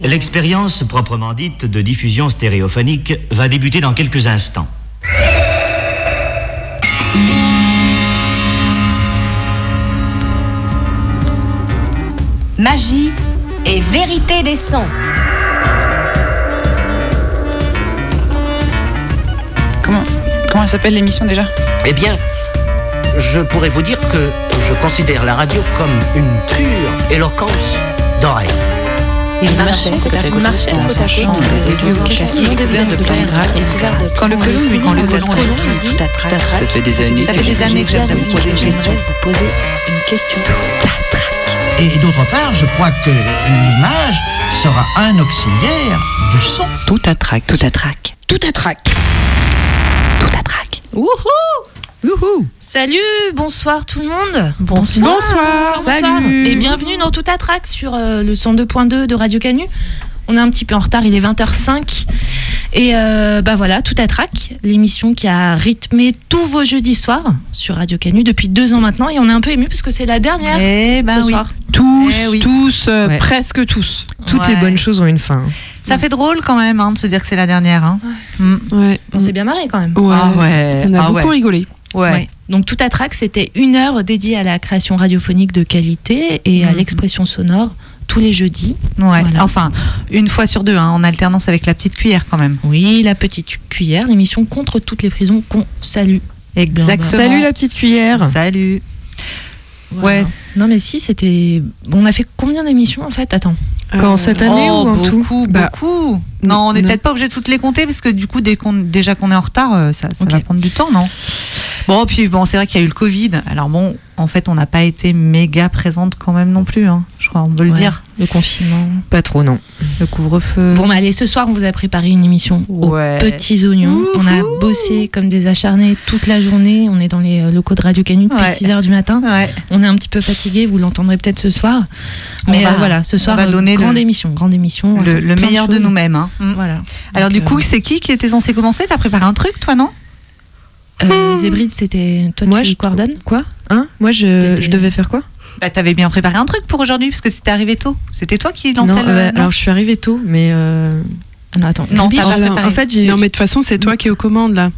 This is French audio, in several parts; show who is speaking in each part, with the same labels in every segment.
Speaker 1: L'expérience proprement dite de diffusion stéréophonique va débuter dans quelques instants.
Speaker 2: Magie et vérité des sons.
Speaker 3: Comment, comment s'appelle l'émission déjà?
Speaker 4: Eh bien, je pourrais vous dire que je considère la radio comme une pure éloquence d'oreille.
Speaker 3: Il marchait côte à côte dans un champ des lieux café couvert de plantes grasses. Quand le colon lui dit quand le colon lui dit tout à trac, ça fait des années, ça fait des années que j'aimerais vous poser une question.
Speaker 2: vous poser une question.
Speaker 5: Et d'autre part, je crois que l'image sera un auxiliaire du son.
Speaker 3: Tout à trac, tout à trac, tout à trac, tout à trac.
Speaker 6: Wouhou!
Speaker 3: Youhou
Speaker 6: Salut, bonsoir tout le monde.
Speaker 3: Bonsoir. Salut.
Speaker 6: Et bienvenue dans Tout à Trac sur euh, le 102.2 de Radio Canu. On est un petit peu en retard, il est 20h05. Et euh, bah voilà, Tout à Trac, l'émission qui a rythmé tous vos jeudis soirs sur Radio Canu depuis deux ans maintenant. Et on est un peu ému parce que c'est la dernière
Speaker 3: Eh ben
Speaker 6: ce
Speaker 3: oui.
Speaker 6: soir.
Speaker 7: Tous,
Speaker 3: Eh oui.
Speaker 7: tous, euh,
Speaker 3: Ouais.
Speaker 7: presque tous.
Speaker 8: Toutes les bonnes choses ont une fin.
Speaker 3: Ça fait drôle quand même hein, de se dire que c'est la dernière. Hein. Mm.
Speaker 7: Ouais.
Speaker 6: On s'est bien marré quand même.
Speaker 7: Ouais.
Speaker 3: Ah ouais.
Speaker 7: On a
Speaker 3: Ah
Speaker 7: beaucoup
Speaker 3: ouais.
Speaker 7: rigolé.
Speaker 3: Ouais.
Speaker 6: Ouais. Donc Tout à Trac, c'était une heure dédiée à la création radiophonique de qualité et à
Speaker 3: Mhm.
Speaker 6: l'expression sonore tous les jeudis.
Speaker 3: Ouais.
Speaker 6: Voilà.
Speaker 3: Enfin, une fois sur deux, hein, en alternance avec la petite cuillère quand même.
Speaker 6: Oui, la petite cuillère, l'émission contre toutes les prisons qu'on salue.
Speaker 3: Exactement.
Speaker 8: Salut la petite cuillère.
Speaker 3: Salut.
Speaker 6: Voilà.
Speaker 3: Ouais.
Speaker 6: Non mais si, c'était... On a fait combien d'émissions en fait? Attends.
Speaker 8: Quand
Speaker 7: Euh,
Speaker 8: cette année
Speaker 3: Oh,
Speaker 8: ou en tout?
Speaker 3: beaucoup,
Speaker 7: Bah,
Speaker 3: beaucoup. Non, on n'est peut-être pas obligé de toutes les compter parce que du coup, dès qu'on, déjà qu'on est en retard, euh, ça, va prendre du temps, non? Bon, puis bon, c'est vrai qu'il y a eu le Covid. Alors bon, en fait, on n'a pas été méga présente quand même non plus. hein. Je crois, on peut le
Speaker 6: Ouais.
Speaker 3: dire.
Speaker 6: Le confinement.
Speaker 8: Pas trop, non.
Speaker 3: Le couvre-feu.
Speaker 6: Bon, mais allez, ce soir, on vous a préparé une émission
Speaker 3: Ouais.
Speaker 6: aux petits oignons. On a bossé comme des acharnés toute la journée. On est dans les euh, locaux de Radio Canu depuis
Speaker 3: Ouais.
Speaker 6: 6 heures du matin.
Speaker 3: Ouais.
Speaker 6: On est un petit peu fatigué, vous l'entendrez peut-être ce soir.
Speaker 3: On
Speaker 6: Mais
Speaker 3: va-
Speaker 6: euh, voilà, ce
Speaker 3: on
Speaker 6: soir,
Speaker 3: va
Speaker 6: euh,
Speaker 3: donner
Speaker 6: grande
Speaker 3: le-
Speaker 6: émission, grande émission.
Speaker 3: Le, meilleur de nous-mêmes. hein.
Speaker 6: Voilà.
Speaker 3: Alors
Speaker 6: Donc,
Speaker 3: du coup,
Speaker 6: euh,
Speaker 3: c'est qui qui était censé commencer? T'as préparé un truc, toi, non?
Speaker 6: Euh, Zébride, c'était toi
Speaker 8: Moi,
Speaker 6: qui
Speaker 8: je-
Speaker 6: coordonnes
Speaker 8: Quoi Hein Moi, je, je devais faire quoi
Speaker 3: Bah, t'avais bien préparé un truc pour aujourd'hui parce que c'était arrivé tôt. C'était toi qui lançais
Speaker 8: Non,
Speaker 3: le.
Speaker 8: euh,
Speaker 3: non
Speaker 8: alors je suis arrivée tôt, mais euh,
Speaker 6: Non, attends.
Speaker 3: Non,
Speaker 6: Ruby,
Speaker 3: t'as pas
Speaker 7: Alors,
Speaker 3: préparé.
Speaker 8: en fait, j'ai.
Speaker 7: Non, mais de toute façon, c'est toi qui es aux commandes là.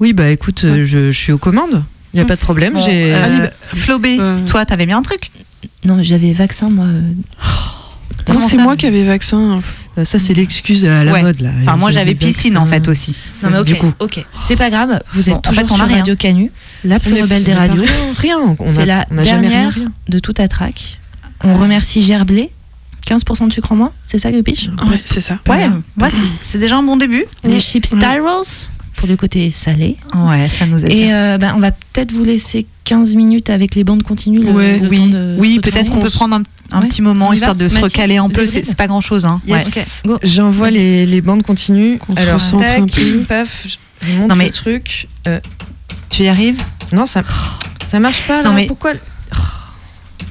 Speaker 8: Oui, bah écoute, euh, je, je suis aux commandes. Il y a pas de problème.
Speaker 3: Bon,
Speaker 8: j'ai.
Speaker 3: euh,
Speaker 7: Allez, bah,
Speaker 3: Flobé,
Speaker 7: Euh.
Speaker 3: toi, t'avais bien un truc
Speaker 6: Non, j'avais vaccin, moi. euh,
Speaker 7: Non,
Speaker 3: Comment
Speaker 7: c'est moi qui avais vaccin.
Speaker 8: Euh, ça, c'est l'excuse à la
Speaker 3: Ouais.
Speaker 8: mode là.
Speaker 3: Enfin, moi, j'avais piscine en fait aussi.
Speaker 6: Non, mais ok,
Speaker 8: Du coup.
Speaker 6: ok. C'est pas grave. Vous êtes
Speaker 3: Bon, en
Speaker 6: toujours
Speaker 3: fait, on a rien.
Speaker 6: Radio Canu, la plus rebelle des radios.
Speaker 8: Rien. rien. On
Speaker 6: C'est
Speaker 8: a-
Speaker 6: la
Speaker 8: on a jamais rien,
Speaker 6: dernière
Speaker 8: rien.
Speaker 6: de tout à trac. On remercie Gerblé. 15% de sucre en moins, c'est ça, Gupiche
Speaker 7: Ouais, c'est ça.
Speaker 3: Ouais, ouais, c'est- c'est déjà un bon début.
Speaker 6: Les chips Spirals pour le côté salé.
Speaker 3: Ouais, ça nous aide.
Speaker 6: Et euh, ben, on va peut-être vous laisser 15 minutes avec les bandes continues. le-
Speaker 7: Ouais,
Speaker 6: le
Speaker 3: oui,
Speaker 6: temps de
Speaker 3: oui peut-être qu'on peut prendre un, un
Speaker 6: Ouais.
Speaker 3: petit moment
Speaker 6: On
Speaker 3: histoire
Speaker 6: va
Speaker 3: de se recaler un peu. C'est pas grand chose. Hein.
Speaker 8: Yes.
Speaker 3: Ouais.
Speaker 6: Ok, go.
Speaker 8: J'envoie les, les bandes continues. Alors, tac, paf, je monte
Speaker 3: Non, mais-
Speaker 8: le truc. Euh,
Speaker 3: Tu y arrives?
Speaker 8: Non, ça, ça marche pas là.
Speaker 3: Non, mais-
Speaker 8: Pourquoi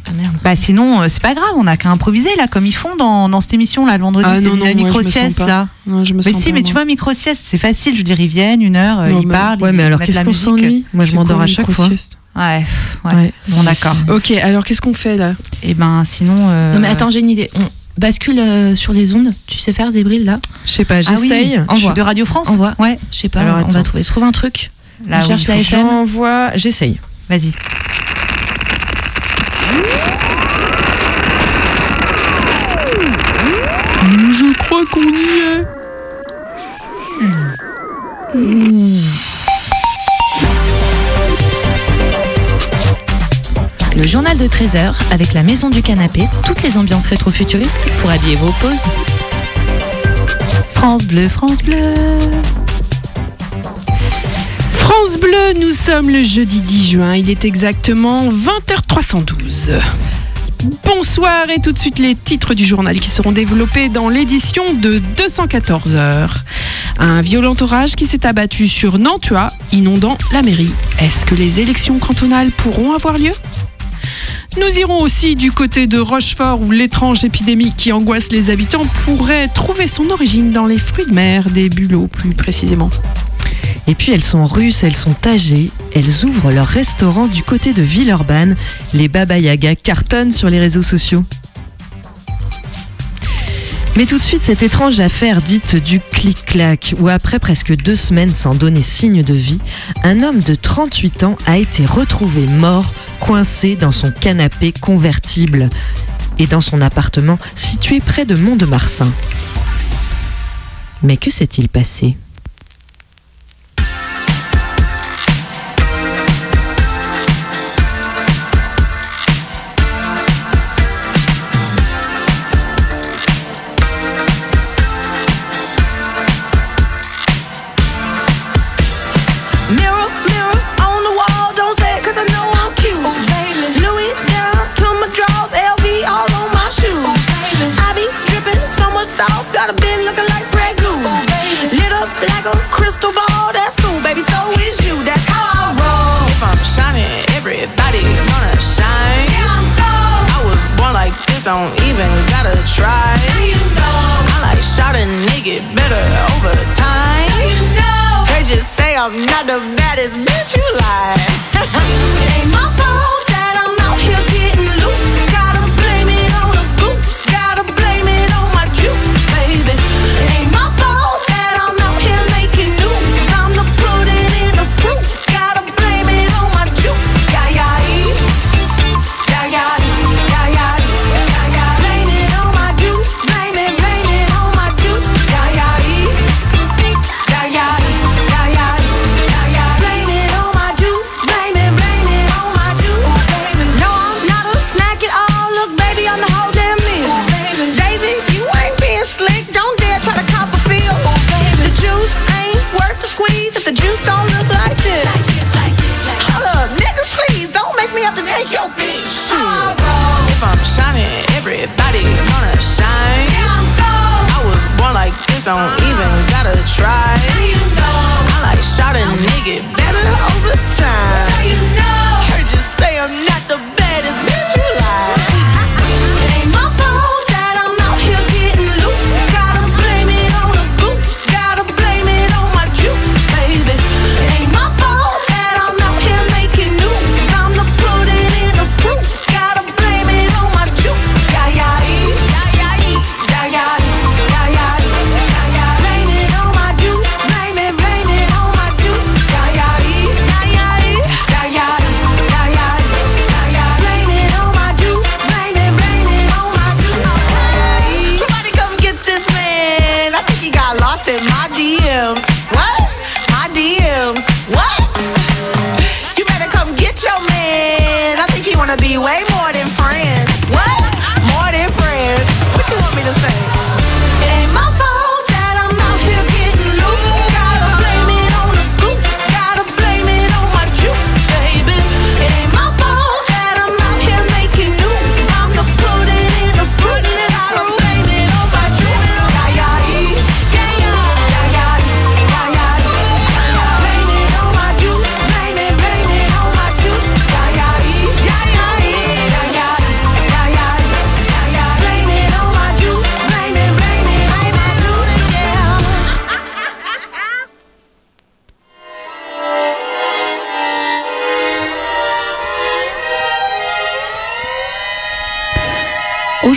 Speaker 6: Ah merde.
Speaker 3: Bah sinon, euh, c'est pas grave, on a qu'à improviser là, comme ils font dans, dans cette émission là, le vendredi,
Speaker 7: Ah,
Speaker 3: c'est la
Speaker 7: moi,
Speaker 3: micro-sieste
Speaker 7: pas.
Speaker 3: là.
Speaker 7: Non, je me
Speaker 3: Mais
Speaker 7: sens
Speaker 3: si,
Speaker 7: pas,
Speaker 3: mais tu vois, micro-sieste, c'est facile, je veux dire, ils viennent une heure, euh,
Speaker 7: Non,
Speaker 3: ils
Speaker 7: bah,
Speaker 3: parlent.
Speaker 8: Ouais,
Speaker 3: ils
Speaker 8: mais alors qu'est-ce qu'on s'ennuie? Moi, je m'endors à chaque fois.
Speaker 3: Ouais, ouais.
Speaker 8: Ouais.
Speaker 3: Bon, d'accord.
Speaker 7: Ok, alors qu'est-ce qu'on fait là?
Speaker 3: Et ben sinon. euh,
Speaker 6: Non mais attends, j'ai une idée. On bascule euh, sur les ondes. Tu sais faire Zébril là?
Speaker 8: Je sais pas,
Speaker 3: Ah oui,
Speaker 8: j'essaye.
Speaker 6: Envoie.
Speaker 3: de Radio France
Speaker 6: Envoie.
Speaker 3: Ouais.
Speaker 6: Je sais pas,
Speaker 8: Alors,
Speaker 6: on va trouver. Trouve un truc.
Speaker 3: Là,
Speaker 6: On cherche la FM.
Speaker 8: J'envoie, j'essaye.
Speaker 3: Vas-y.
Speaker 7: Je crois qu'on y est.
Speaker 6: Le journal de 13h avec la maison du canapé, toutes les ambiances rétro-futuristes pour habiller vos pauses.
Speaker 3: France Bleu, France Bleu.
Speaker 7: France Bleu, nous sommes le jeudi 10 juin, il est exactement 20h312. Bonsoir et tout de suite les titres du journal qui seront développés dans l'édition de 214 heures. Un violent orage qui s'est abattu sur Nantua, inondant la mairie. Est-ce que les élections cantonales pourront avoir lieu? Nous irons aussi du côté de Rochefort où l'étrange épidémie qui angoisse les habitants pourrait trouver son origine dans les fruits de mer, des bulots plus précisément.
Speaker 8: Et puis elles sont russes, elles sont âgées, elles ouvrent leur restaurant du côté de Villeurbanne. Les Baba Yaga cartonnent sur les réseaux sociaux. Mais tout de suite, cette étrange affaire dite du clic-clac, où après presque deux semaines sans donner signe de vie, un homme de 38 ans a été retrouvé mort, coincé dans son canapé convertible et dans son appartement situé près de Mont-de-Marsan. Mais que s'est-il passé?
Speaker 9: Don't even gotta try. I like shot a nigga better over time. You say I'm not the baddest bitch you like. ain't my fault shot a nigga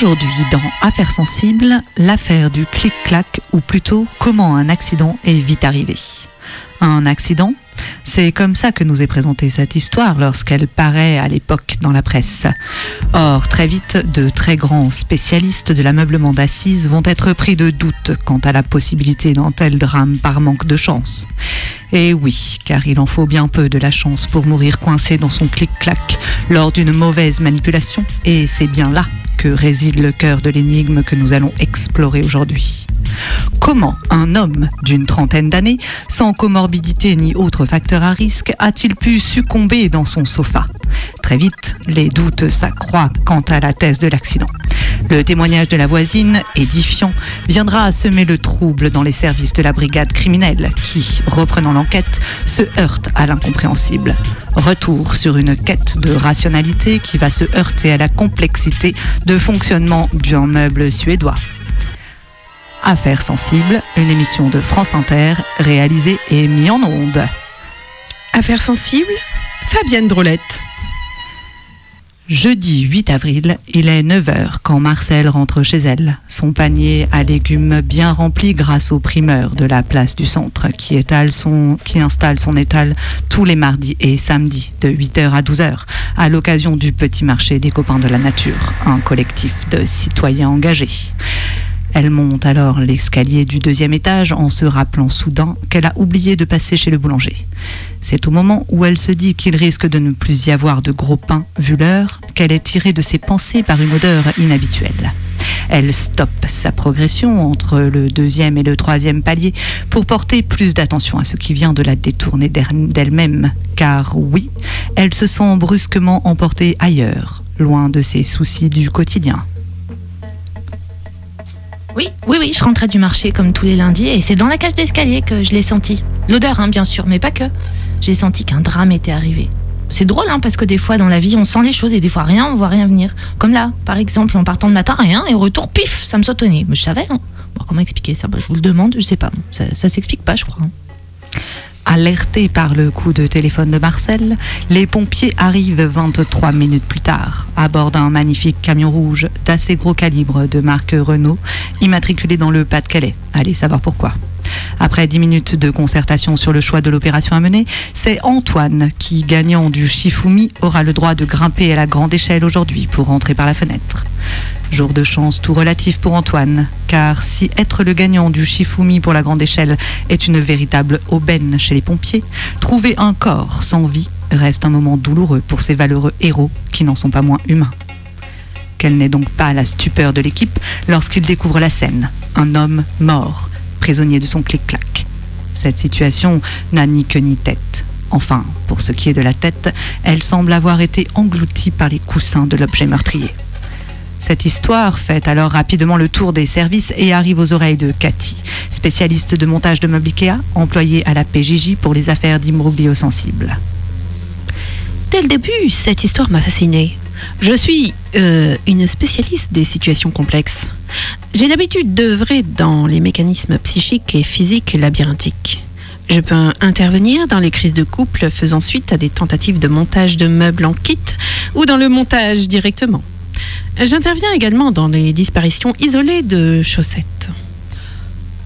Speaker 3: Aujourd'hui, dans Affaires sensibles, l'affaire du clic-clac, ou plutôt comment un accident est vite arrivé. Un accident C'est comme ça que nous est présentée cette histoire lorsqu'elle paraît à l'époque dans la presse. Or, très vite, de très grands spécialistes de l'ameublement d'assises vont être pris de doute quant à la possibilité d'un tel drame par manque de chance. Et oui, car il en faut bien peu de la chance pour mourir coincé dans son clic-clac lors d'une mauvaise manipulation, et c'est bien là réside le cœur de l'énigme que nous allons explorer aujourd'hui. Comment un homme d'une trentaine d'années, sans comorbidité ni autre facteur à risque, a-t-il pu succomber dans son sofa? Très vite, les doutes s'accroissent quant à la thèse de l'accident. Le témoignage de la voisine, édifiant, viendra à semer le trouble dans les services de la brigade criminelle qui, reprenant l'enquête, se heurte à l'incompréhensible. Retour sur une quête de rationalité qui va se heurter à la complexité de fonctionnement d'un meuble suédois. Affaires sensibles, une émission de France Inter réalisée et mise en onde.
Speaker 7: Affaires sensibles, Fabienne Drolette.
Speaker 3: Jeudi 8 avril, il est 9h quand Marcel rentre chez elle, son panier à légumes bien rempli grâce au primeur de la place du centre qui, étale son, qui installe son étal tous les mardis et samedis de 8h à 12h à l'occasion du petit marché des copains de la nature, un collectif de citoyens engagés. Elle monte alors l'escalier du deuxième étage en se rappelant soudain qu'elle a oublié de passer chez le boulanger. C'est au moment où elle se dit qu'il risque de ne plus y avoir de gros pain vu l'heure qu'elle est tirée de ses pensées par une odeur inhabituelle. Elle stoppe sa progression entre le deuxième et le troisième palier pour porter plus d'attention à ce qui vient de la détourner d'elle- d'elle-même, car oui, elle se sent brusquement emportée ailleurs, loin de ses soucis du quotidien.
Speaker 6: Oui, oui, oui, je rentrais du marché comme tous les lundis et c'est dans la cage d'escalier que je l'ai senti. L'odeur, hein, bien sûr, mais pas que. J'ai senti qu'un drame était arrivé. C'est drôle, hein, parce que des fois dans la vie, on sent les choses et des fois rien, on voit rien venir. Comme là, par exemple, en partant le matin, rien, et au retour, pif, ça me nez. Mais je savais, hein. Comment expliquer ça? Bah, Je vous le demande, je sais pas. Ça, ça s'explique pas, je crois.
Speaker 3: Alertés par le coup de téléphone de Marcel, les pompiers arrivent 23 minutes plus tard, à bord d'un magnifique camion rouge d'assez gros calibre de marque Renault, immatriculé dans le Pas-de-Calais. Allez savoir pourquoi. Après 10 minutes de concertation sur le choix de l'opération à mener, c'est Antoine qui, gagnant du Shifumi, aura le droit de grimper à la grande échelle aujourd'hui pour rentrer par la fenêtre. Jour de chance tout relatif pour Antoine, car si être le gagnant du Shifumi pour la grande échelle est une véritable aubaine chez les pompiers, trouver un corps sans vie reste un moment douloureux pour ces valeureux héros qui n'en sont pas moins humains. Quelle n'est donc pas la stupeur de l'équipe lorsqu'ils découvrent la scène, un homme mort, prisonnier de son clic-clac. Cette situation n'a ni queue ni tête. Enfin, pour ce qui est de la tête, elle semble avoir été engloutie par les coussins de l'objet meurtrier. Cette histoire fait alors rapidement le tour des services et arrive aux oreilles de Cathy, spécialiste de montage de meubles Ikea, employée à la PJJ pour les affaires d'immobile sensibles.
Speaker 7: Dès le début, cette histoire m'a fascinée. Je suis euh, une spécialiste des situations complexes. J'ai l'habitude d'œuvrer dans les mécanismes psychiques et physiques labyrinthiques. Je peux intervenir dans les crises de couple faisant suite à des tentatives de montage de meubles en kit ou dans le montage directement. J'interviens également dans les disparitions isolées de chaussettes.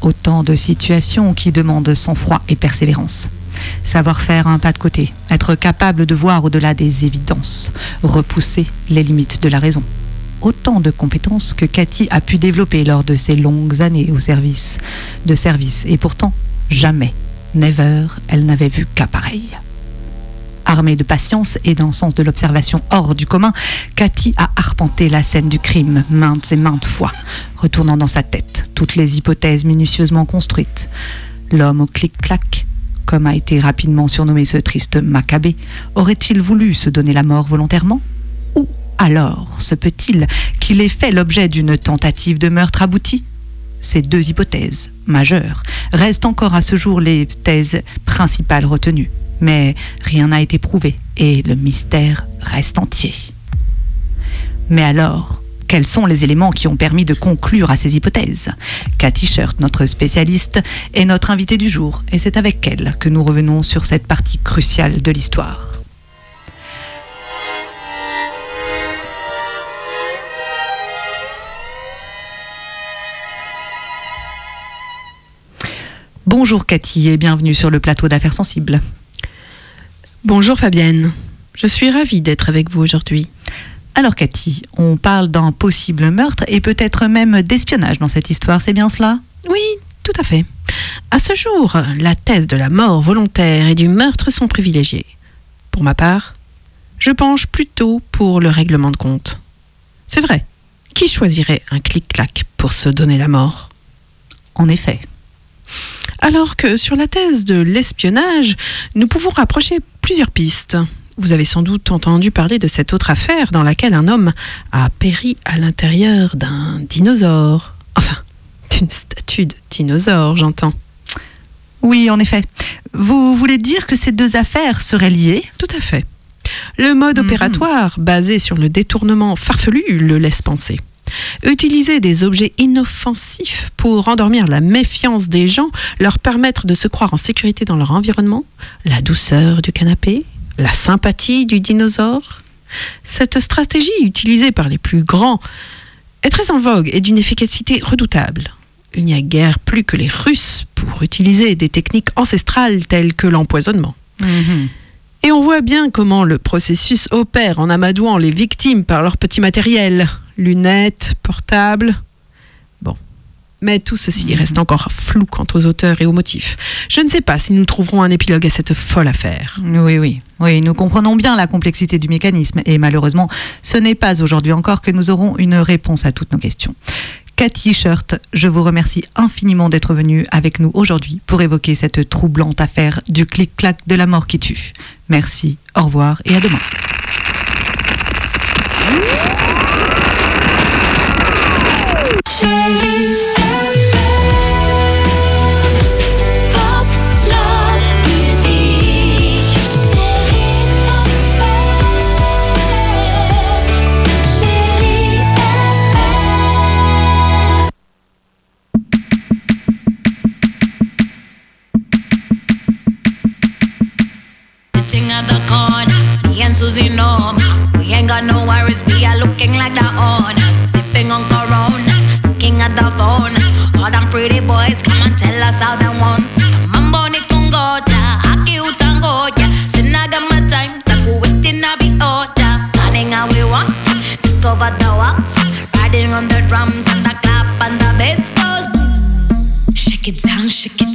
Speaker 3: Autant de situations qui demandent sang-froid et persévérance. Savoir faire un pas de côté, être capable de voir au-delà des évidences, repousser les limites de la raison. Autant de compétences que Cathy a pu développer lors de ses longues années au service de service. Et pourtant, jamais, never, elle n'avait vu qu'à pareil. Armée de patience et d'un sens de l'observation hors du commun, Cathy a arpenté la scène du crime maintes et maintes fois, retournant dans sa tête toutes les hypothèses minutieusement construites. L'homme au clic-clac, comme a été rapidement surnommé ce triste Maccabée, aurait-il voulu se donner la mort volontairement? Ou alors se peut-il qu'il ait fait l'objet d'une tentative de meurtre aboutie? Ces deux hypothèses, majeures, restent encore à ce jour les thèses principales retenues. Mais rien n'a été prouvé et le mystère reste entier. Mais alors, quels sont les éléments qui ont permis de conclure à ces hypothèses? Cathy Shirt, notre spécialiste, est notre invitée du jour et c'est avec elle que nous revenons sur cette partie cruciale de l'histoire. Bonjour Cathy et bienvenue sur le plateau d'affaires sensibles.
Speaker 7: Bonjour Fabienne, je suis ravie d'être avec vous aujourd'hui.
Speaker 3: Alors Cathy, on parle d'un possible meurtre et peut-être même d'espionnage dans cette histoire, c'est bien cela?
Speaker 7: Oui, tout à fait. À ce jour, la thèse de la mort volontaire et du meurtre sont privilégiées. Pour ma part, je penche plutôt pour le règlement de compte. C'est vrai, qui choisirait un clic-clac pour se donner la mort?
Speaker 3: En effet.
Speaker 7: Alors que sur la thèse de l'espionnage, nous pouvons rapprocher plusieurs pistes. Vous avez sans doute entendu parler de cette autre affaire dans laquelle un homme a péri à l'intérieur d'un dinosaure. Enfin, d'une statue de dinosaure, j'entends.
Speaker 3: Oui, en effet. Vous voulez dire que ces deux affaires seraient liées?
Speaker 7: Tout à fait. Le mode
Speaker 3: Mhm.
Speaker 7: opératoire basé sur le détournement farfelu le laisse penser. Utiliser des objets inoffensifs pour endormir la méfiance des gens, leur permettre de se croire en sécurité dans leur environnement, la douceur du canapé, la sympathie du dinosaure, Cette stratégie utilisée par les plus grands est très en vogue et d'une efficacité redoutable. Il n'y a guère plus que les Russes pour utiliser des techniques ancestrales telles que l'empoisonnement. Et on voit bien comment le processus opère en amadouant les victimes par leur petit matériel, lunettes, portables. Bon. Mais tout ceci reste encore flou quant aux auteurs et aux motifs. Je ne sais pas si nous trouverons un épilogue à cette folle affaire.
Speaker 3: Oui, oui. Oui, nous comprenons bien la complexité du mécanisme et malheureusement, ce n'est pas aujourd'hui encore que nous aurons une réponse à toutes nos questions. Cathy Shirt, je vous remercie infiniment d'être venu avec nous aujourd'hui pour évoquer cette troublante affaire du clic-clac de la mort qui tue. Merci, au revoir et à demain.
Speaker 10: Susie know We ain't got no worries, we are looking like the owners. Sipping on coronas, looking at the phone. All them pretty boys, come and tell us how they want. Mambo ni kungoja, aki utangoja Sinaga my time, taku waiting na order? Planning how we want, take over the walls. Riding on the drums and the clap and the bass goes. Shake it down, shake it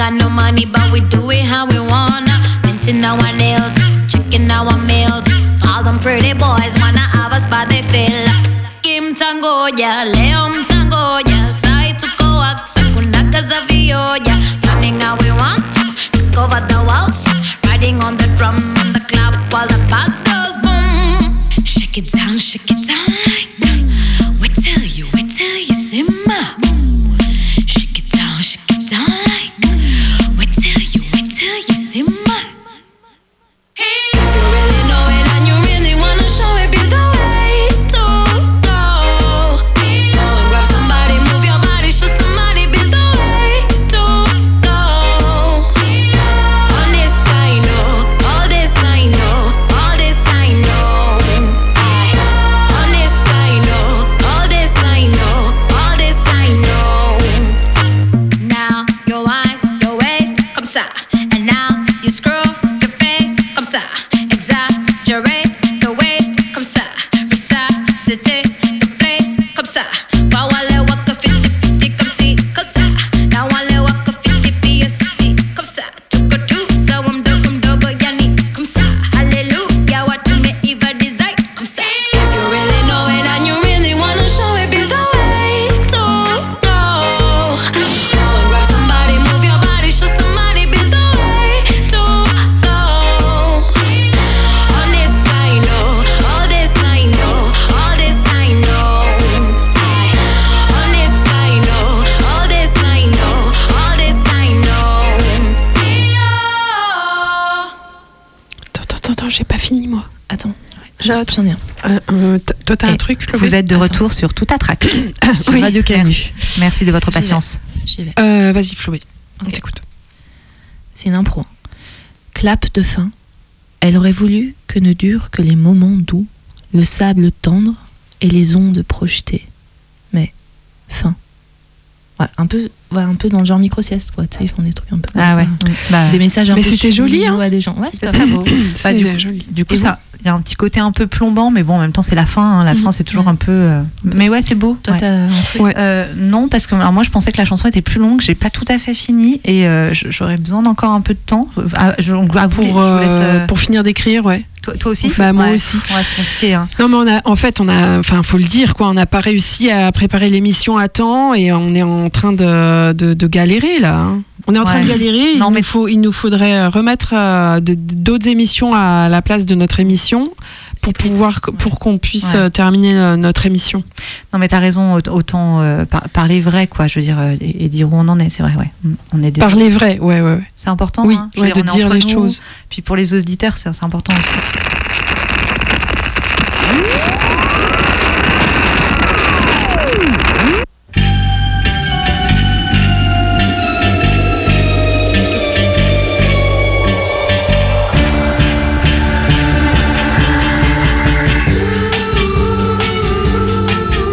Speaker 10: got no money, but we do it how we wanna. Minting our nails, checking our mails. All them pretty boys wanna have us, but they feel like Kim Tangoya, Leon Tangoya, Sai Tukoaxa, Kunaka Zavioya. Planning how we want to take over the walls. Riding on the drum and the clap while the bass goes boom. Shake it down, shake it
Speaker 3: Vous êtes de retour sur Tout à Trac, sur
Speaker 7: Oui.
Speaker 3: Radio Canu. Merci de votre patience.
Speaker 6: J'y vais.
Speaker 7: Euh, Vas-y, Chloé, on t'écoute.
Speaker 6: C'est une impro. Clap de fin. Elle aurait voulu que ne durent que les moments doux, le sable tendre et les ondes projetées. Mais fin. Ouais, un peu, ouais, un peu dans le genre micro-sieste, quoi. Tu sais, ils font des trucs un peu comme
Speaker 3: Ah
Speaker 6: ça.
Speaker 3: ouais. Bah,
Speaker 6: Des messages un
Speaker 7: Mais
Speaker 6: peu
Speaker 7: c'était joli, hein.
Speaker 6: à des gens. Ouais,
Speaker 3: C'était très beau. Bah, du,
Speaker 7: joli.
Speaker 3: du coup,
Speaker 6: Et
Speaker 3: ça, il y a un petit côté un peu plombant, mais bon, en même temps, c'est la fin. hein. La
Speaker 6: Mhm.
Speaker 3: fin, c'est toujours
Speaker 6: Ouais.
Speaker 3: un peu. euh, Mais ouais, c'est beau.
Speaker 6: Toi.
Speaker 3: Euh, non, parce que alors moi, je pensais que la chanson était plus longue. J'ai pas tout à fait fini et euh, j'aurais besoin d'encore un peu de temps. Euh, ah, je- donc, à vous,
Speaker 7: Pour,
Speaker 3: je vous laisse,
Speaker 7: euh,
Speaker 3: euh,
Speaker 7: pour finir d'écrire, ouais.
Speaker 3: Toi, toi aussi
Speaker 7: Bah, moi
Speaker 3: Ouais.
Speaker 7: aussi.
Speaker 3: Ouais, c'est compliqué. Hein.
Speaker 7: Non, mais on a, en fait, on a, enfin, faut le dire, quoi, on n'a pas réussi à préparer l'émission à temps et on est en train de, de, de galérer là. hein. On est en train de galérer.
Speaker 3: Non,
Speaker 7: il,
Speaker 3: mais-
Speaker 7: nous faut, il nous faudrait remettre euh, d'autres émissions à la place de notre émission pour pouvoir, pour qu'on puisse
Speaker 3: Ouais.
Speaker 7: euh, terminer euh, notre émission.
Speaker 3: Non, mais t'as raison, aut- autant euh, par- parler vrai, quoi, je veux dire, et, et dire où on en est, c'est vrai, ouais. Mm. On est des-
Speaker 7: Parler vrai, ouais, ouais, ouais.
Speaker 3: C'est important,
Speaker 7: Oui,
Speaker 3: hein.
Speaker 7: De dire les
Speaker 3: nous,
Speaker 7: choses.
Speaker 3: Puis pour les auditeurs, c'est important aussi.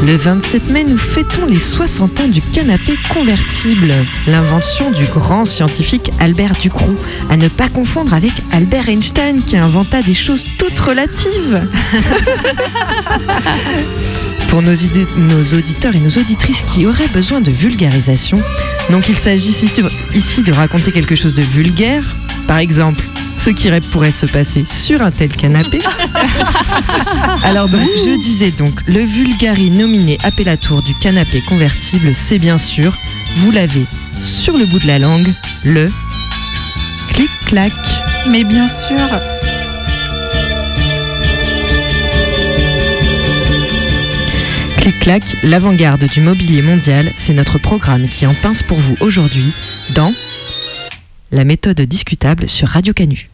Speaker 8: Le 27 mai, nous fêtons les 60 ans du canapé convertible, l'invention du grand scientifique Albert Ducroux, à ne pas confondre avec Albert Einstein qui inventa des choses toutes relatives. Pour nos, auditeurs et nos auditrices qui auraient besoin de vulgarisation, donc il s'agit ici de raconter quelque chose de vulgaire, par exemple ce qui pourrait se passer sur un tel canapé. Alors donc, je disais donc, le vulgari nominé appellatour du canapé convertible, c'est bien sûr, vous l'avez sur le bout de la langue, le clic-clac.
Speaker 3: Mais bien sûr.
Speaker 8: Clic-clac, l'avant-garde du mobilier mondial, c'est notre programme qui en pince pour vous aujourd'hui dans la méthode discutable sur Radio Canu.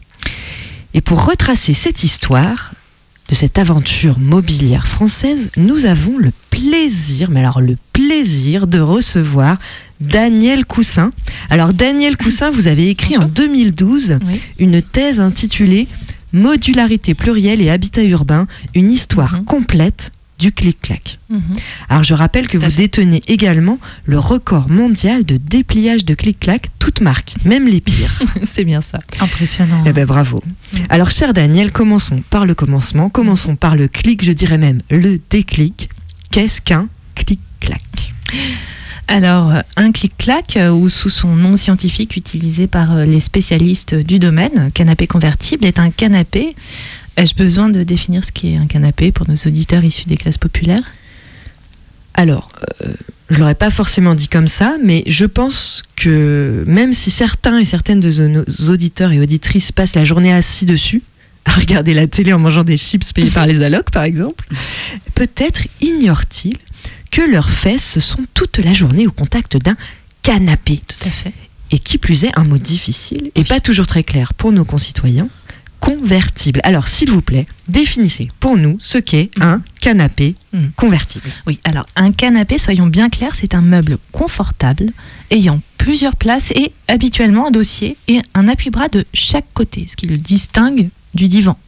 Speaker 8: Et pour retracer cette histoire de cette aventure mobilière française, nous avons le plaisir, mais alors le plaisir de recevoir Daniel Coussin. Alors Daniel Coussin, vous avez écrit en 2012
Speaker 6: Oui.
Speaker 8: une thèse intitulée Modularité plurielle et habitat urbain, une histoire
Speaker 6: Mhm.
Speaker 8: complète du clic-clac.
Speaker 6: Mhm.
Speaker 8: Alors je rappelle que vous
Speaker 6: fait.
Speaker 8: détenez également le record mondial de dépliage de clic-clac, toutes marques, même les pires.
Speaker 6: C'est bien ça.
Speaker 3: Impressionnant.
Speaker 8: eh ben bravo. Alors cher Daniel, commençons par le commencement, commençons par le clic, je dirais même le déclic. Qu'est-ce qu'un clic-clac?
Speaker 6: Alors, un clic-clac, euh, ou sous son nom scientifique utilisé par euh, les spécialistes du domaine, canapé convertible, est un canapé. Ai-je besoin de définir ce qu'est un canapé pour nos auditeurs issus des classes populaires?
Speaker 8: Alors, euh, je l'aurais pas forcément dit comme ça, mais je pense que même si certains et certaines de nos auditeurs et auditrices passent la journée assis dessus, à regarder la télé en mangeant des chips payés par les allocs, par exemple, peut-être ignorent-ils que leurs fesses sont toute la journée au contact d'un canapé.
Speaker 6: Tout à fait.
Speaker 8: Et qui plus est, un mot difficile et pas toujours très clair pour nos concitoyens, convertible. Alors, s'il vous plaît, définissez pour nous ce qu'est un canapé
Speaker 6: Mhm.
Speaker 8: convertible.
Speaker 6: Oui, alors un canapé, soyons bien clairs, c'est un meuble confortable ayant plusieurs places et habituellement un dossier et un appui-bras de chaque côté, ce qui le distingue du divan.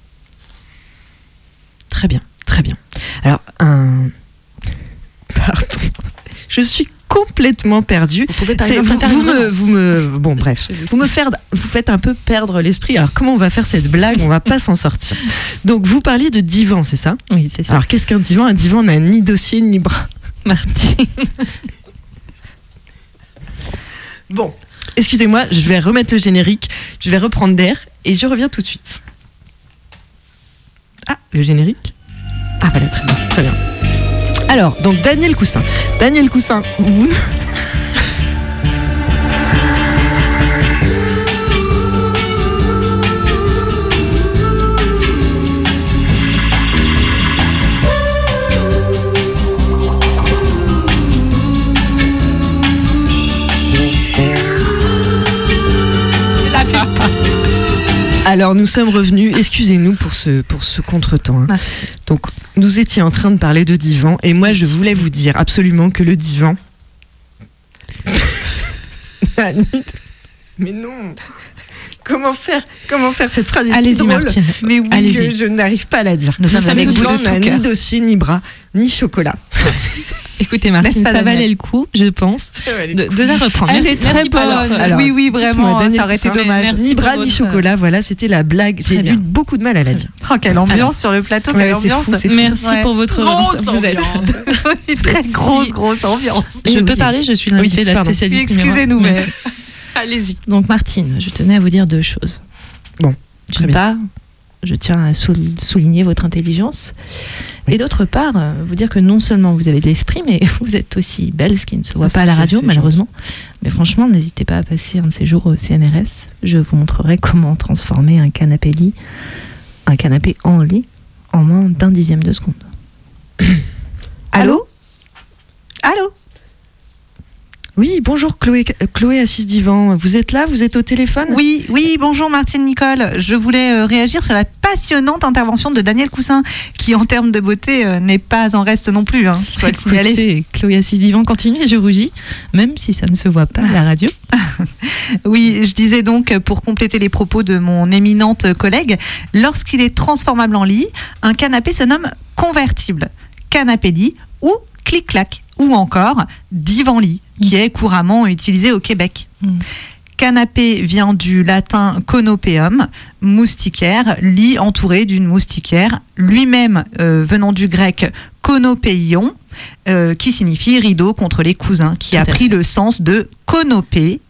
Speaker 8: Très bien, très bien. Alors, un. Pardon. Je suis complètement perdue.
Speaker 6: Vous pouvez par
Speaker 8: C'est-
Speaker 6: exemple
Speaker 8: vous,
Speaker 6: faire
Speaker 8: vous
Speaker 6: une
Speaker 8: me, vous me, bon bref, vous me, faire, vous faites un peu perdre l'esprit. Alors comment on va faire cette blague? On va pas s'en sortir. Donc vous parliez de divan, c'est ça?
Speaker 6: Oui, c'est ça.
Speaker 8: Alors qu'est-ce qu'un divan? Un divan n'a ni dossier ni bras.
Speaker 6: Marty.
Speaker 8: Bon, excusez-moi, je vais remettre le générique, je vais reprendre d'air et je reviens tout de suite. Ah, le générique? Ah voilà, très bien, très bien. Alors, donc Daniel Coussin. Daniel Coussin, vous... Alors nous sommes revenus, excusez-nous pour ce, pour ce contretemps. hein. Donc nous étions en train de parler de divan et moi je voulais vous dire absolument que le divan... Mais non Comment faire, comment faire cette phrase est si drôle mais oui, que je n'arrive pas à la dire.
Speaker 3: Nous sommes avec vous de
Speaker 8: ni dossier, ni bras, ni chocolat.
Speaker 6: Écoutez, Martine,
Speaker 3: pas,
Speaker 6: ça valait le coup, je pense, de, de la reprendre.
Speaker 3: Elle
Speaker 6: Merci-
Speaker 3: est très bonne.
Speaker 8: Alors,
Speaker 3: oui, oui, vraiment, ça aurait été dommage.
Speaker 6: Merci
Speaker 8: ni bras, ni chocolat, voilà, c'était la blague. J'ai eu beaucoup de mal à la dire.
Speaker 3: Oh, quelle ambiance sur le plateau, quelle ambiance.
Speaker 8: fou.
Speaker 6: Merci
Speaker 3: Ouais.
Speaker 6: pour votre
Speaker 3: Grosse
Speaker 6: vous êtes-
Speaker 3: ambiance. Très grosse, grosse ambiance.
Speaker 6: Je peux
Speaker 8: oui.
Speaker 6: parler, je suis l'invitée de la spécialiste.
Speaker 3: Excusez-nous, mais-.
Speaker 6: Allez-y. Donc Martine, je tenais à vous dire deux choses.
Speaker 8: Bon,
Speaker 6: D'une part, Je tiens à soul- souligner votre intelligence. Et d'autre part, euh, vous dire que non seulement vous avez de l'esprit, mais vous êtes aussi belle, ce qui ne se voit
Speaker 8: Ah,
Speaker 6: pas à la radio, malheureusement. Mais franchement, n'hésitez pas à passer un de ces jours au CNRS. Je vous montrerai comment transformer un canapé lit, un canapé en lit, en moins d'un dixième de seconde.
Speaker 3: Allô? Allô?
Speaker 8: Oui, bonjour Chloé, Chloé assise divan. Vous êtes là Vous êtes au téléphone?
Speaker 3: Oui, oui, bonjour Martine Nicole. Je voulais euh, réagir sur la passionnante intervention de Daniel Coussin, qui en termes de beauté euh, n'est pas en reste non plus, hein, je dois le signaler.
Speaker 6: Écoutez, Chloé Assis Divan continue et je rougis, même si ça ne se voit pas à la radio.
Speaker 3: Oui, je disais donc, pour compléter les propos de mon éminente collègue, lorsqu'il est transformable en lit, un canapé se nomme convertible, canapé-lit ou clic-clac, ou encore divan-lit, qui est couramment utilisé au Québec.
Speaker 6: Mm.
Speaker 3: Canapé vient du latin conopeum, moustiquaire, lit entouré d'une moustiquaire, lui-même euh, venant du grec conopeion, euh, qui signifie rideau contre les cousins, qui a pris le sens de conopé,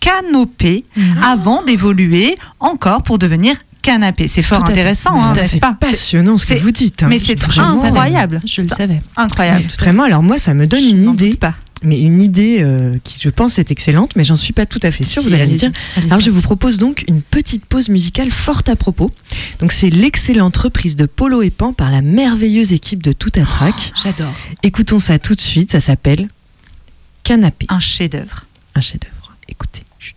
Speaker 3: canopé,
Speaker 6: Mm.
Speaker 3: avant d'évoluer encore pour devenir canapé. C'est fort intéressant, hein, n'est-ce
Speaker 8: C'est
Speaker 3: pas
Speaker 8: passionnant ce que vous dites. hein.
Speaker 3: Mais c'est incroyable.
Speaker 6: Je le savais.
Speaker 3: Incroyable.
Speaker 8: Vraiment, alors moi, ça me donne une idée,
Speaker 3: pas.
Speaker 8: mais une idée euh, qui, je pense, est excellente, mais j'en suis pas tout à fait sûre.
Speaker 6: Si,
Speaker 8: vous allez me dire. Alors, je vous propose donc une petite pause musicale forte à propos. Donc, c'est l'excellente reprise de Polo et Pan par la merveilleuse équipe de Tout à Track.
Speaker 6: J'adore.
Speaker 8: Écoutons ça tout de suite. Ça s'appelle Canapé,
Speaker 3: Un chef-d'œuvre.
Speaker 8: un chef-d'œuvre. Écoutez. Chut.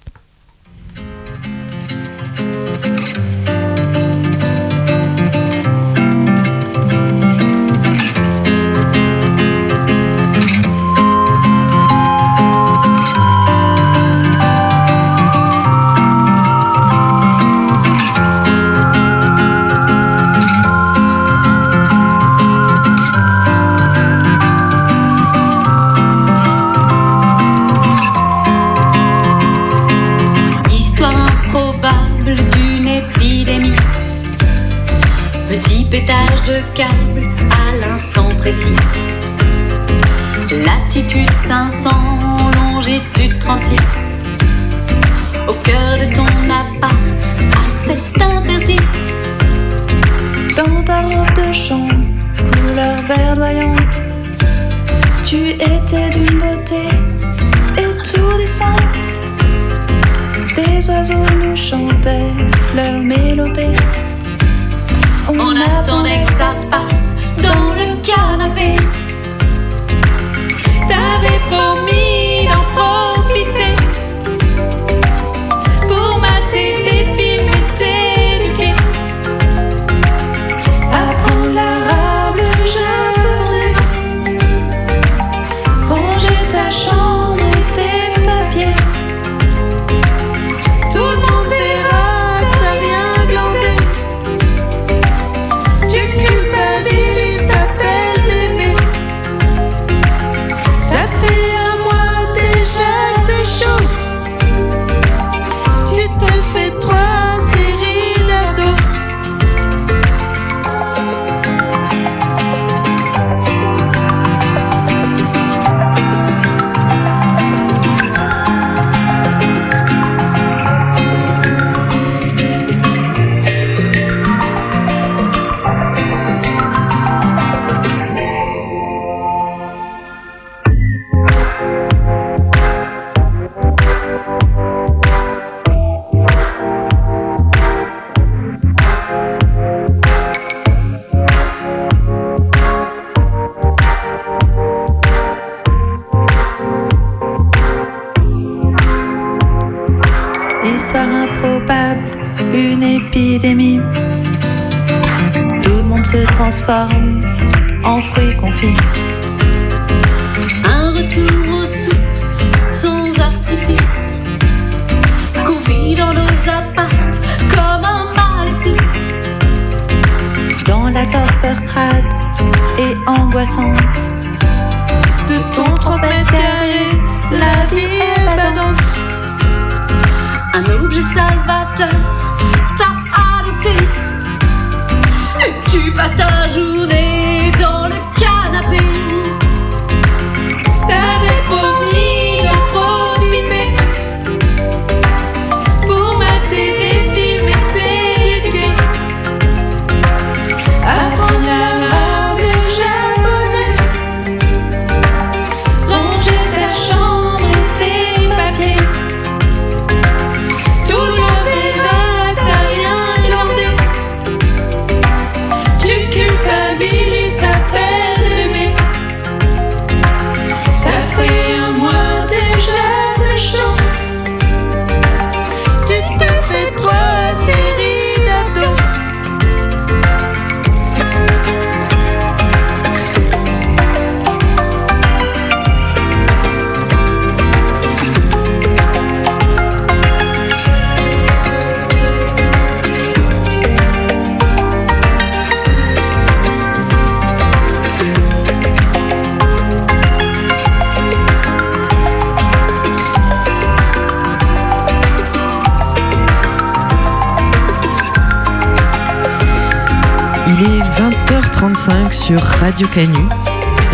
Speaker 8: Radio Canu,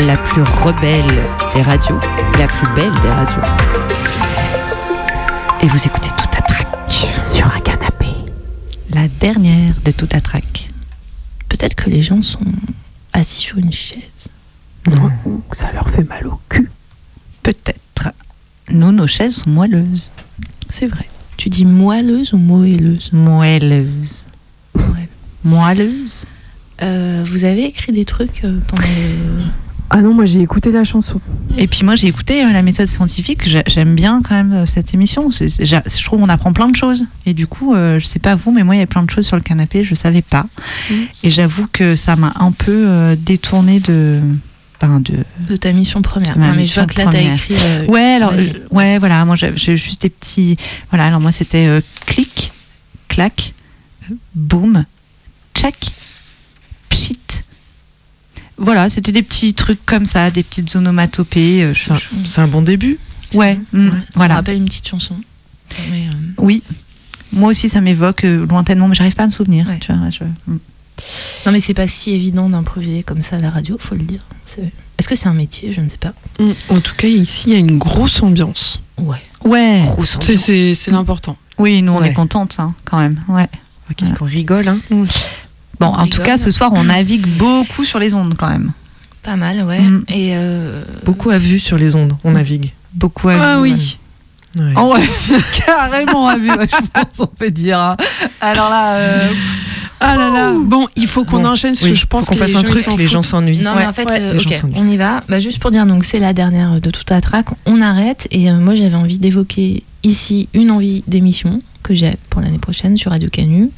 Speaker 8: la plus rebelle des radios, la plus belle des radios. Et vous écoutez tout à trac sur un canapé.
Speaker 3: La dernière de tout à trac.
Speaker 6: Peut-être que les gens sont assis sur une chaise.
Speaker 8: Non.
Speaker 7: Ça leur fait mal au cul.
Speaker 3: Peut-être. Nous, nos chaises sont moelleuses.
Speaker 6: C'est vrai. Tu dis moelleuse ou moelleuse?
Speaker 3: Moelleuses.
Speaker 6: Ouais.
Speaker 3: Moelleuse
Speaker 6: Euh, Vous avez écrit des trucs euh, pendant le...
Speaker 7: Ah non, moi j'ai écouté la chanson.
Speaker 3: Et puis moi, j'ai écouté euh, la méthode scientifique. J'ai- J'aime bien quand même euh, cette émission. Je trouve qu'on apprend plein de choses. Et du coup, euh, je sais pas vous, mais moi, il y a plein de choses sur le canapé. Je savais pas. Et j'avoue que ça m'a un peu euh, détourné de. ben, de
Speaker 6: de ta mission première.
Speaker 3: ma
Speaker 6: Non, mais je vois que là, t'as écrit. euh,
Speaker 3: Ouais, alors, euh, ouais, voilà. Moi, j'ai juste des petits. Voilà, alors moi, c'était euh, clic, clac, boum, tchac. Voilà, c'était des petits trucs comme ça, des petites onomatopées. euh,
Speaker 8: C'est un, bon début.
Speaker 3: Ouais, mm,
Speaker 6: Ouais, ça me
Speaker 3: voilà.
Speaker 6: rappelle une petite chanson. Mais, euh,
Speaker 3: Oui. Moi aussi, ça m'évoque euh, lointainement, mais j'arrive pas à me souvenir.
Speaker 6: Ouais.
Speaker 3: tu vois, je- mm.
Speaker 6: Non, mais c'est pas si évident d'improviser comme ça à la radio, faut le dire. Est-ce que c'est un métier? Je ne sais pas.
Speaker 7: Mm. En tout cas, ici, il y a une grosse ambiance.
Speaker 6: Ouais.
Speaker 3: Ouais.
Speaker 7: C'est- C'est c'est l'important.
Speaker 3: Oui, nous, on
Speaker 8: Ouais.
Speaker 3: est contentes, hein, quand même. Ouais.
Speaker 8: Ah, Qu'est-ce qu'on rigole, hein
Speaker 3: Bon,
Speaker 6: On
Speaker 3: en tout cas, ce soir, on navigue beaucoup sur les ondes, quand même.
Speaker 6: Pas mal, ouais.
Speaker 3: Mm.
Speaker 6: Et euh,
Speaker 8: Beaucoup à vue sur les ondes, on navigue.
Speaker 3: Beaucoup à
Speaker 7: Ah
Speaker 3: vue,
Speaker 7: oui.
Speaker 8: Ouais.
Speaker 3: Oh ouais, carrément à vue, ouais, je pense, on peut dire. hein. Alors là, euh,
Speaker 7: Ah là là. Bon, il faut qu'on
Speaker 8: Bon,
Speaker 7: enchaîne parce
Speaker 8: oui,
Speaker 7: que je pense
Speaker 8: qu'on fasse un truc, les gens s'ennuient.
Speaker 6: Non,
Speaker 7: Ouais,
Speaker 6: mais en fait,
Speaker 7: ouais,
Speaker 6: euh, on y va. Bah, juste pour dire, donc c'est la dernière de tout à track. On arrête. Et euh, moi, j'avais envie d'évoquer ici une envie d'émission que j'ai pour l'année prochaine sur Radio Canu.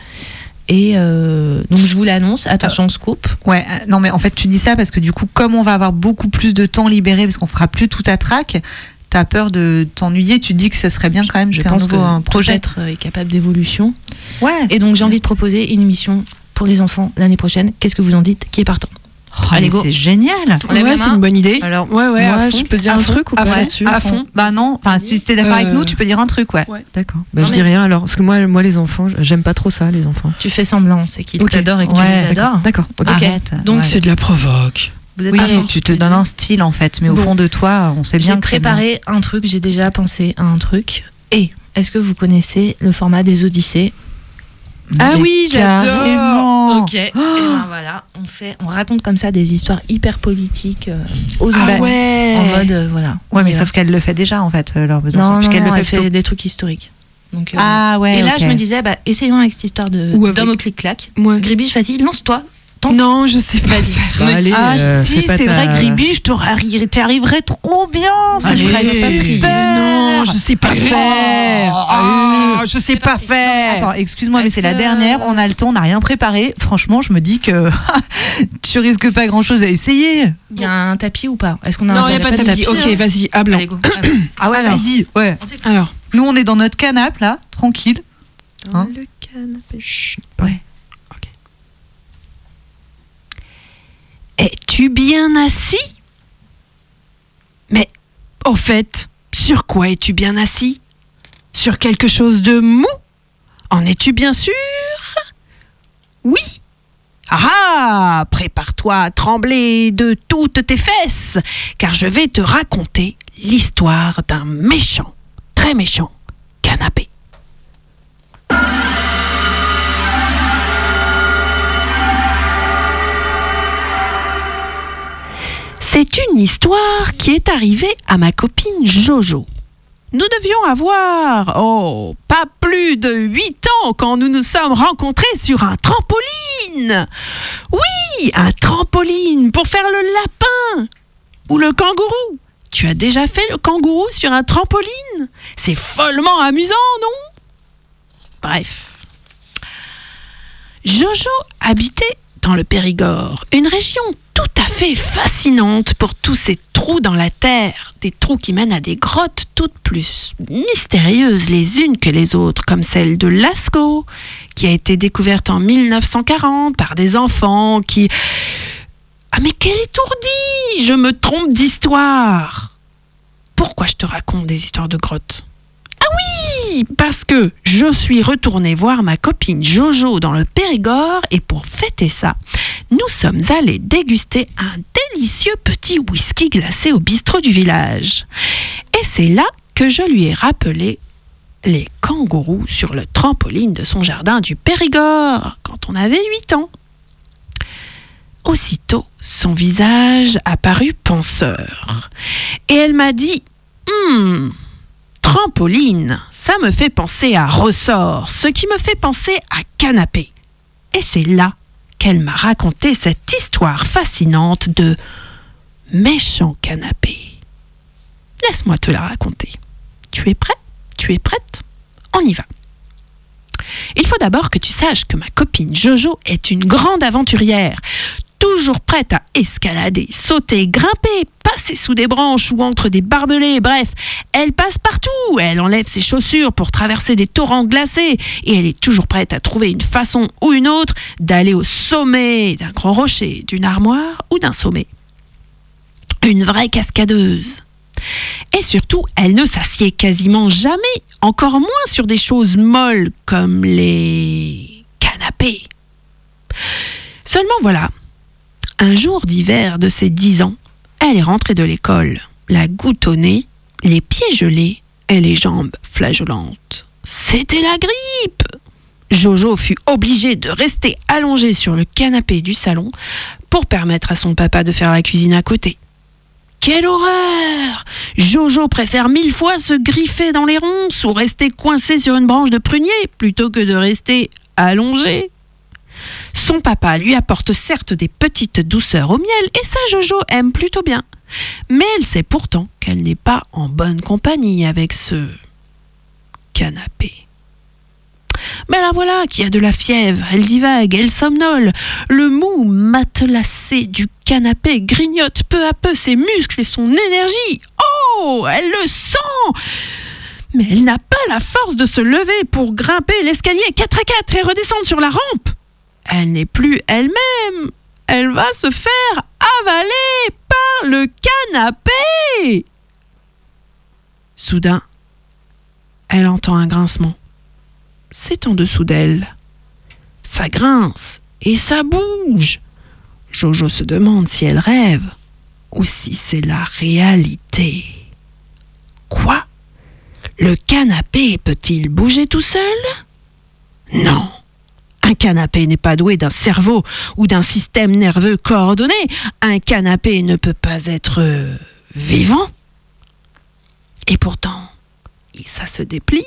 Speaker 6: Et euh, donc, je vous l'annonce. Attention, scoop.
Speaker 3: ouais, euh, non mais en fait, tu dis ça parce que du coup, comme on va avoir beaucoup plus de temps libéré, parce qu'on fera plus tout à trac, t'as peur de t'ennuyer, tu dis que ce serait bien quand même
Speaker 6: Je pense que
Speaker 3: un projet.
Speaker 6: être est capable d'évolution.
Speaker 3: Ouais.
Speaker 6: Et donc, j'ai envie de proposer une émission pour les enfants l'année prochaine. Qu'est-ce que vous en dites Qui est partant
Speaker 3: Oh, c'est génial.
Speaker 7: Ouais, c'est une bonne idée.
Speaker 8: Alors,
Speaker 7: ouais, ouais,
Speaker 8: moi, je peux dire un
Speaker 7: fond,
Speaker 8: truc ou
Speaker 7: à
Speaker 8: pas
Speaker 7: fond,
Speaker 8: là-dessus
Speaker 3: À fond. Bah non, enfin, si t'es d'accord avec
Speaker 7: Euh,
Speaker 3: nous, tu peux dire un truc, ouais.
Speaker 8: D'accord. Bah,
Speaker 6: Non,
Speaker 8: je dis rien alors, parce que moi, moi les enfants, j'aime pas trop ça, les enfants.
Speaker 6: Tu fais semblant, c'est qu'ils
Speaker 8: Ok.
Speaker 6: t'adorent et que
Speaker 3: Ouais,
Speaker 6: tu les adores.
Speaker 8: D'accord. ok.
Speaker 6: Ok.
Speaker 3: Arrête.
Speaker 6: Donc,
Speaker 3: ouais.
Speaker 7: C'est de la provoque.
Speaker 6: Vous êtes
Speaker 3: Oui, tu te donnes un style en fait, mais au fond de toi, on sait bien
Speaker 6: J'ai
Speaker 3: que bien.
Speaker 6: préparé un truc, j'ai déjà pensé à un truc. Et est-ce que vous connaissez le format des Odyssées?
Speaker 7: Ah
Speaker 3: Mais
Speaker 7: oui, j'adore.
Speaker 6: Ok. Et ben voilà, on fait, on raconte comme ça des histoires hyper politiques euh, aux
Speaker 7: Ah ouais.
Speaker 6: En mode euh, voilà.
Speaker 3: Ouais, mais sauf qu'elle le fait déjà en fait, euh, leur besoin.
Speaker 6: non, non,
Speaker 3: puisqu'elle
Speaker 6: non,
Speaker 3: le
Speaker 6: elle
Speaker 3: fait,
Speaker 6: fait
Speaker 3: plutôt.
Speaker 6: des trucs historiques. Donc, euh,
Speaker 3: Ah ouais.
Speaker 6: et là, je me disais, bah, essayons avec cette histoire de d'homme au clic-clac.
Speaker 7: Ouais.
Speaker 6: Gribiche, vas-y, lance-toi.
Speaker 7: Non, je sais pas.
Speaker 8: Bah, allez,
Speaker 3: Ah
Speaker 8: euh,
Speaker 3: si, c'est
Speaker 8: ta-
Speaker 3: vrai, Gribiche, t'aurais- t'arriverais trop bien. Ce
Speaker 8: Allez.
Speaker 3: serait super.
Speaker 7: Non, je sais pas faire. Ah, je sais pas faire.
Speaker 3: Attends, excuse-moi, mais c'est la dernière. On a le temps, on n'a rien préparé. Franchement, je me dis que tu risques pas grand-chose à essayer.
Speaker 6: Il y a un tapis ou pas? Est-ce qu'on a
Speaker 7: Non,
Speaker 6: un
Speaker 7: il n'y a pas de tapis? Ok, vas-y, à blanc.
Speaker 6: Allez, go. Allez.
Speaker 3: Ah ouais,
Speaker 7: Alors.
Speaker 3: vas-y. Ouais.
Speaker 7: Alors,
Speaker 3: Nous, on est dans notre canapé là, tranquille.
Speaker 8: Dans
Speaker 3: Hein
Speaker 8: le canapé. Chut.
Speaker 3: Ouais.
Speaker 7: Es-tu bien assis? Mais, au fait, sur quoi es-tu bien assis? Sur quelque chose de mou? En es-tu bien sûr? Oui. Ah Prépare-toi à trembler de toutes tes fesses, car je vais te raconter l'histoire d'un méchant, très méchant canapé. C'est une histoire qui est arrivée à ma copine Jojo. Nous devions avoir, oh, pas plus de 8 ans quand nous nous sommes rencontrés sur un trampoline. Oui, un trampoline pour faire le lapin ou le kangourou. Tu as déjà fait le kangourou sur un trampoline? C'est follement amusant, non? Bref. Jojo habitait dans le Périgord, une région tout à fait fascinante pour tous ces trous dans la terre, des trous qui mènent à des grottes toutes plus mystérieuses les unes que les autres, comme celle de Lascaux, qui a été découverte en 1940 par des enfants qui... Ah mais quel étourdi! Je me trompe d'histoire! Pourquoi je te raconte des histoires de grottes? Ah Oui, parce que je suis retournée voir ma copine Jojo dans le Périgord et pour fêter ça, nous sommes allés déguster un délicieux petit whisky glacé au bistrot du village. Et c'est là que je lui ai rappelé les kangourous sur le trampoline de son jardin du Périgord quand on avait 8 ans. Aussitôt, son visage apparut penseur. Et elle m'a dit Hmm, trampoline, ça me fait penser à ressort, ce qui me fait penser à canapé. Et c'est là qu'elle m'a raconté cette histoire fascinante de méchant canapé. Laisse-moi te la raconter. Tu es prêt? Tu es prête? On y va. Il faut d'abord que tu saches que ma copine Jojo est une grande aventurière, toujours prête à escalader, sauter, grimper, passer sous des branches ou entre des barbelés, bref, elle passe partout, elle enlève ses chaussures pour traverser des torrents glacés et elle est toujours prête à trouver une façon ou une autre d'aller au sommet d'un grand rocher, d'une armoire ou d'un sommet. Une vraie cascadeuse. Et surtout, elle ne s'assied quasiment jamais, encore moins sur des choses molles comme les canapés. Seulement voilà, un jour d'hiver de ses dix ans, elle est rentrée de l'école, la goutte au les pieds gelés et les jambes flageolantes. C'était la grippe Jojo fut obligée de rester allongée sur le canapé du salon pour permettre à son papa de faire la cuisine à côté. Quelle horreur Jojo préfère mille fois se griffer dans les ronces ou rester coincé sur une branche de prunier plutôt que de rester allongé. Son papa lui apporte certes des petites douceurs au miel et ça Jojo aime plutôt bien. Mais elle sait pourtant qu'elle n'est pas en bonne compagnie avec ce canapé. Mais la voilà qui a de la fièvre, elle divague, elle somnole. Le mou matelassé du canapé grignote peu à peu ses muscles et son énergie. Oh, elle le sent Mais elle n'a pas la force de se lever pour grimper l'escalier 4 à 4 et redescendre sur la rampe. Elle n'est plus elle-même. Elle va se faire avaler par le canapé. Soudain, elle entend un grincement c'est en dessous d'elle. Ça grince et ça bouge. Jojo se demande si elle rêve ou si c'est la réalité. Quoi? Le canapé peut-il bouger tout seul? Non. Un canapé n'est pas doué d'un cerveau ou d'un système nerveux coordonné. Un canapé ne peut pas être euh, vivant. Et pourtant, ça se déplie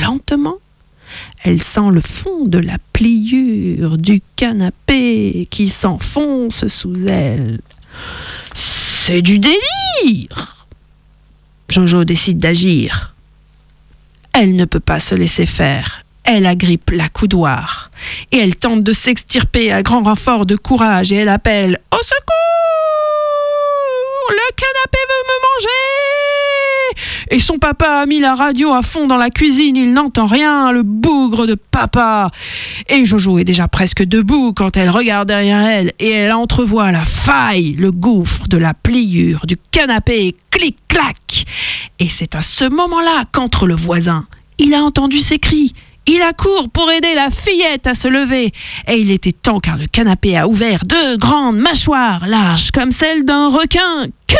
Speaker 7: lentement elle sent le fond de la pliure du canapé qui s'enfonce sous elle. C'est du délire Jojo décide d'agir. Elle ne peut pas se laisser faire. Elle agrippe la coudoir et elle tente de s'extirper à grand renfort de courage et elle appelle Au secours Le canapé veut me manger et son papa a mis la radio à fond dans la cuisine, il n'entend rien, le bougre de papa. Et Jojo est déjà presque debout quand elle regarde derrière elle et elle entrevoit la faille, le gouffre de la pliure du canapé, clic-clac. Et c'est à ce moment-là qu'entre le voisin. Il a entendu ses cris. Il accourt pour aider la fillette à se lever. Et il était temps car le canapé a ouvert deux grandes mâchoires larges comme celles d'un requin. Que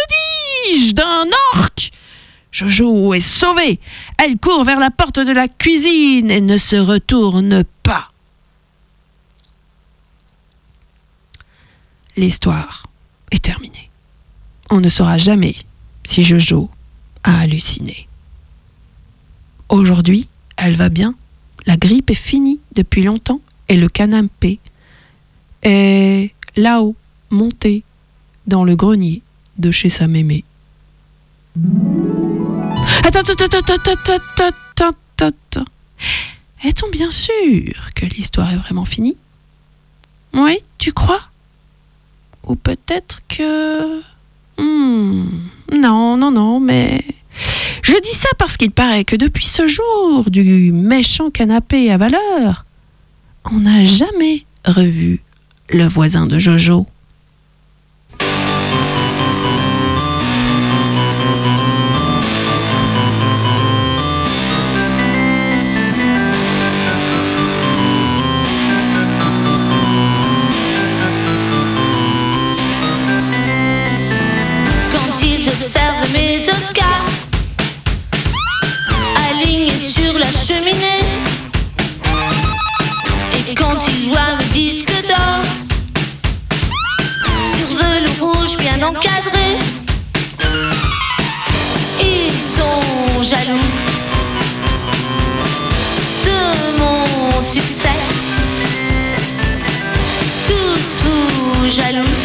Speaker 7: dis-je D'un orque Jojo est sauvée. Elle court vers la porte de la cuisine et ne se retourne pas. L'histoire est terminée. On ne saura jamais si Jojo a halluciné. Aujourd'hui, elle va bien? La grippe est finie depuis longtemps et le canapé est là-haut, monté dans le grenier de chez sa mémé. Attends, attends, attends, attends, attends, attends. Est-on bien sûr que l'histoire est vraiment finie? Oui, tu crois? Ou peut-être que... Hmm, non, non, non, mais... Je dis ça parce qu'il paraît que depuis ce jour du méchant canapé à valeur, on n'a jamais revu le voisin de Jojo.
Speaker 11: Fous jaloux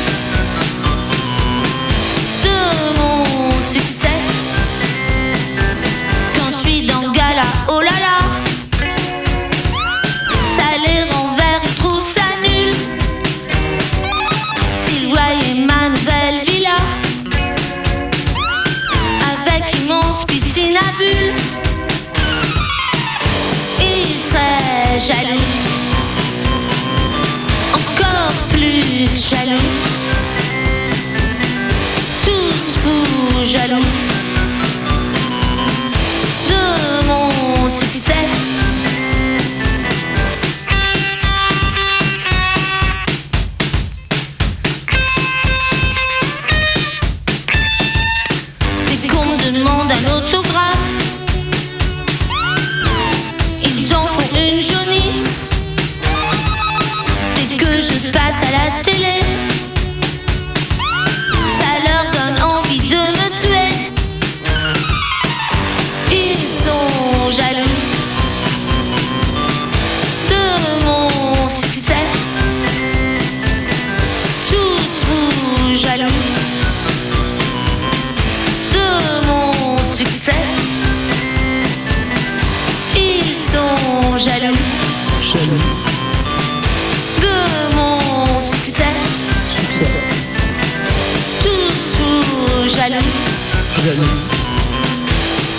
Speaker 11: vous jaloux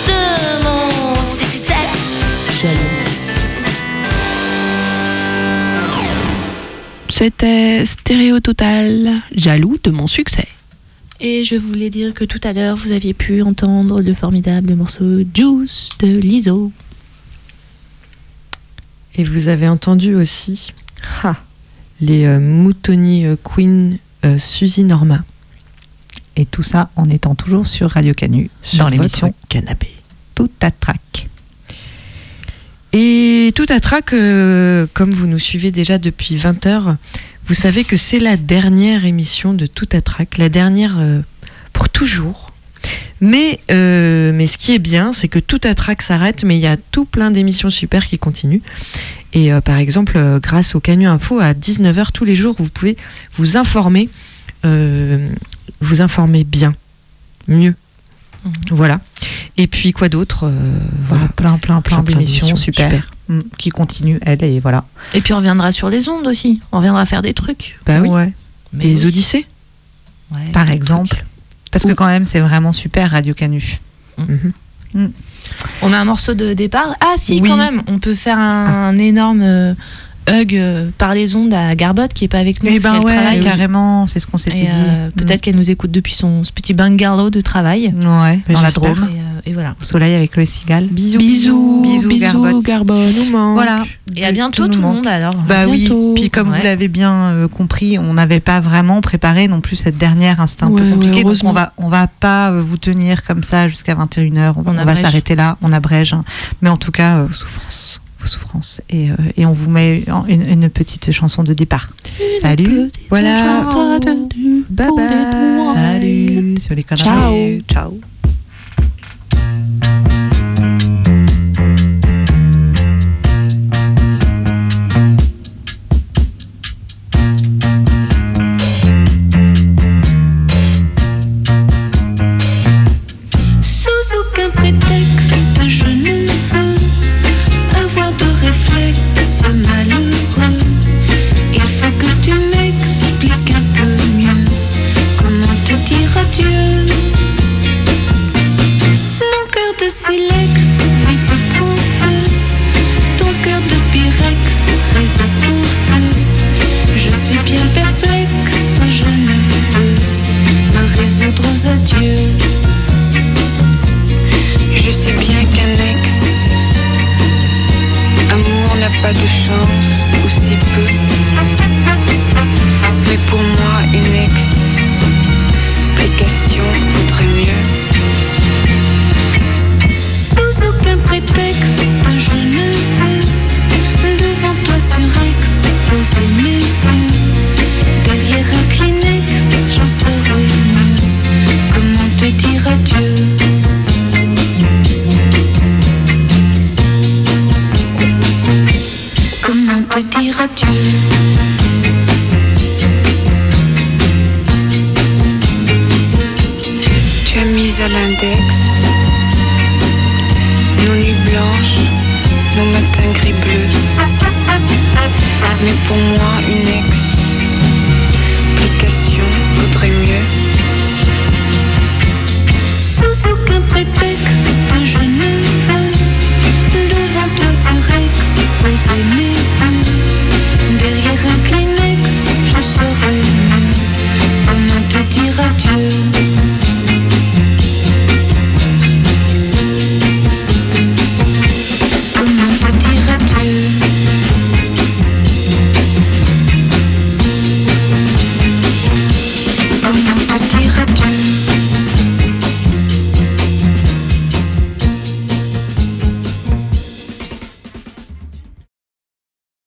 Speaker 11: de mon succès.
Speaker 7: C'était Stéréo Total, jaloux de mon succès.
Speaker 6: Et je voulais dire que tout à l'heure, vous aviez pu entendre le formidable morceau Juice de Lizzo.
Speaker 8: Et vous avez entendu aussi ha, les euh, Moutoni euh, Queen euh, Suzy Norma
Speaker 3: Et tout ça en étant toujours sur Radio Canu,
Speaker 8: sur
Speaker 3: dans l'émission
Speaker 8: canapé.
Speaker 3: Tout à trac.
Speaker 8: Et tout à trac, euh, comme vous nous suivez déjà depuis 20 heures, vous savez que c'est la dernière émission de Tout à trac, la dernière euh, pour toujours. Mais, euh, mais ce qui est bien, c'est que Tout à trac s'arrête, mais il y a tout plein d'émissions super qui continuent. Et euh, par exemple, euh, grâce au Canu Info, à 19h tous les jours, vous pouvez vous informer, vous informer bien, mieux. Voilà. Et puis quoi d'autre euh, Voilà,
Speaker 3: plein, plein, plein,
Speaker 8: plein
Speaker 3: d'émissions super,
Speaker 8: super.
Speaker 3: Mm, qui continuent, elle, et voilà.
Speaker 6: Et puis on reviendra sur les ondes aussi. On reviendra faire des trucs.
Speaker 8: Bah oui.
Speaker 3: Ouais.
Speaker 6: Mais
Speaker 8: Des
Speaker 6: oui.
Speaker 8: Odyssées
Speaker 6: Ouais,
Speaker 3: Par exemple.
Speaker 6: trucs.
Speaker 3: Parce que quand même, c'est vraiment super Radio Canu.
Speaker 6: On a un morceau de départ. Ah si,
Speaker 3: Oui.
Speaker 6: quand même. On peut faire un, un énorme euh, hug euh, par les ondes à Garbotte qui est pas avec nous.
Speaker 3: Eh
Speaker 6: parce
Speaker 3: ben ouais,
Speaker 6: travaille.
Speaker 3: carrément, c'est ce qu'on s'était
Speaker 6: Et,
Speaker 3: dit.
Speaker 6: euh, Peut-être qu'elle nous écoute depuis son ce petit bungalow de travail.
Speaker 3: Mm. Ouais, dans la. Drôme.
Speaker 6: Et, euh, et voilà.
Speaker 3: Au soleil avec le cigale.
Speaker 8: Bisous,
Speaker 7: Bisous,
Speaker 3: bisous,
Speaker 7: bisous,
Speaker 3: Garbotte.
Speaker 7: Garbotte.
Speaker 8: Nous.
Speaker 3: Voilà.
Speaker 6: Et à
Speaker 3: Tout
Speaker 6: bientôt
Speaker 3: nous
Speaker 6: tout le monde alors.
Speaker 3: Bah oui, puis comme
Speaker 6: Ouais.
Speaker 3: vous l'avez bien compris, on n'avait pas vraiment préparé non plus cette dernière, hein, c'était un
Speaker 7: Ouais,
Speaker 3: peu compliqué, donc on va on va pas vous tenir comme ça jusqu'à 21h, on,
Speaker 6: On
Speaker 3: on va s'arrêter là, on abrège, hein. mais en tout cas, euh, souffrance, vos souffrances, et, euh, et on vous met une, une petite chanson de départ. Salut,
Speaker 8: Voilà. Bye bye.
Speaker 3: salut, sur les canapés, ciao.
Speaker 12: Je sais bien qu'un ex, amour n'a pas de chance, ou si peu.